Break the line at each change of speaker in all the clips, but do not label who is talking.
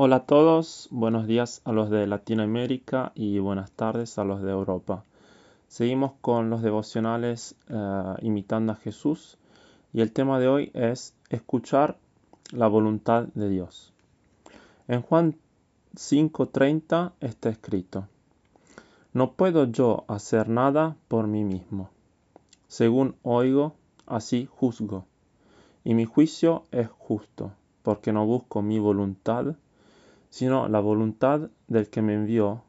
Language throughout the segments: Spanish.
Hola a todos, buenos días a los de Latinoamérica y buenas tardes a los de Europa. Seguimos con los devocionales eh, imitando a Jesús y el tema de hoy es escuchar la voluntad de Dios. En Juan 5:30 está escrito, No puedo yo hacer nada por mí mismo. Según oigo, así juzgo, y mi juicio es justo porque no busco mi voluntad, sino la voluntad del que me envió,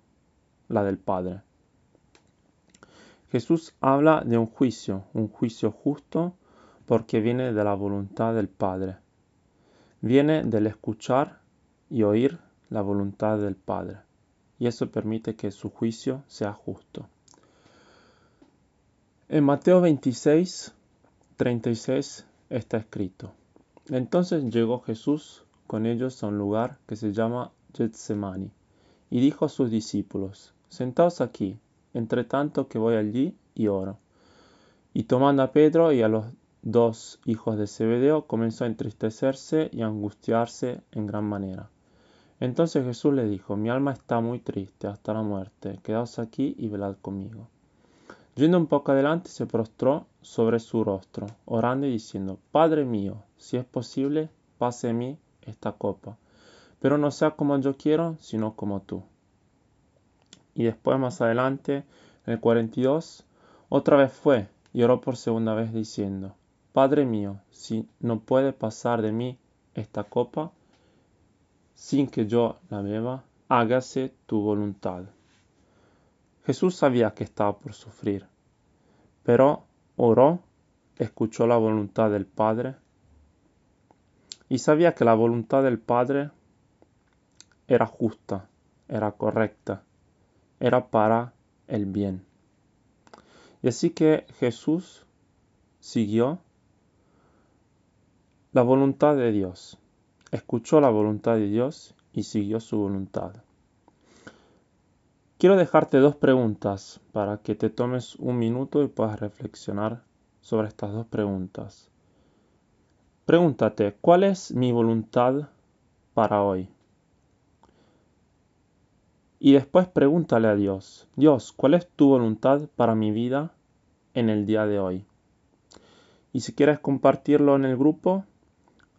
la del Padre. Jesús habla de un juicio, un juicio justo, porque viene de la voluntad del Padre. Viene del escuchar y oír la voluntad del Padre. Y eso permite que su juicio sea justo. En Mateo 26, 36 está escrito. Entonces llegó Jesús con ellos a un lugar que se llama Y dijo a sus discípulos, Sentaos aquí, entre tanto que voy allí y oro. Y tomando a Pedro y a los dos hijos de Zebedeo, comenzó a entristecerse y a angustiarse en gran manera. Entonces Jesús le dijo, Mi alma está muy triste hasta la muerte, quedaos aquí y velad conmigo. Yendo un poco adelante, se prostró sobre su rostro, orando y diciendo, Padre mío, si es posible, pase a mí esta copa, pero no sea como yo quiero, sino como tú. Y después más adelante, en el 42, otra vez fue y oró por segunda vez diciendo, Padre mío, si no puede pasar de mí esta copa, sin que yo la beba, hágase tu voluntad. Jesús sabía que estaba por sufrir, pero oró, escuchó la voluntad del Padre y sabía que la voluntad del Padre era justa, era correcta, era para el bien. Y así que Jesús siguió la voluntad de Dios, escuchó la voluntad de Dios y siguió su voluntad. Quiero dejarte dos preguntas para que te tomes un minuto y puedas reflexionar sobre estas dos preguntas. Pregúntate, ¿cuál es mi voluntad para hoy? Y después pregúntale a Dios, Dios, ¿cuál es tu voluntad para mi vida en el día de hoy? Y si quieres compartirlo en el grupo,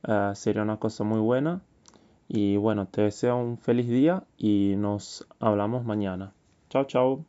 eh, sería una cosa muy buena. Y bueno, te deseo un feliz día y nos hablamos mañana. Chao, chao.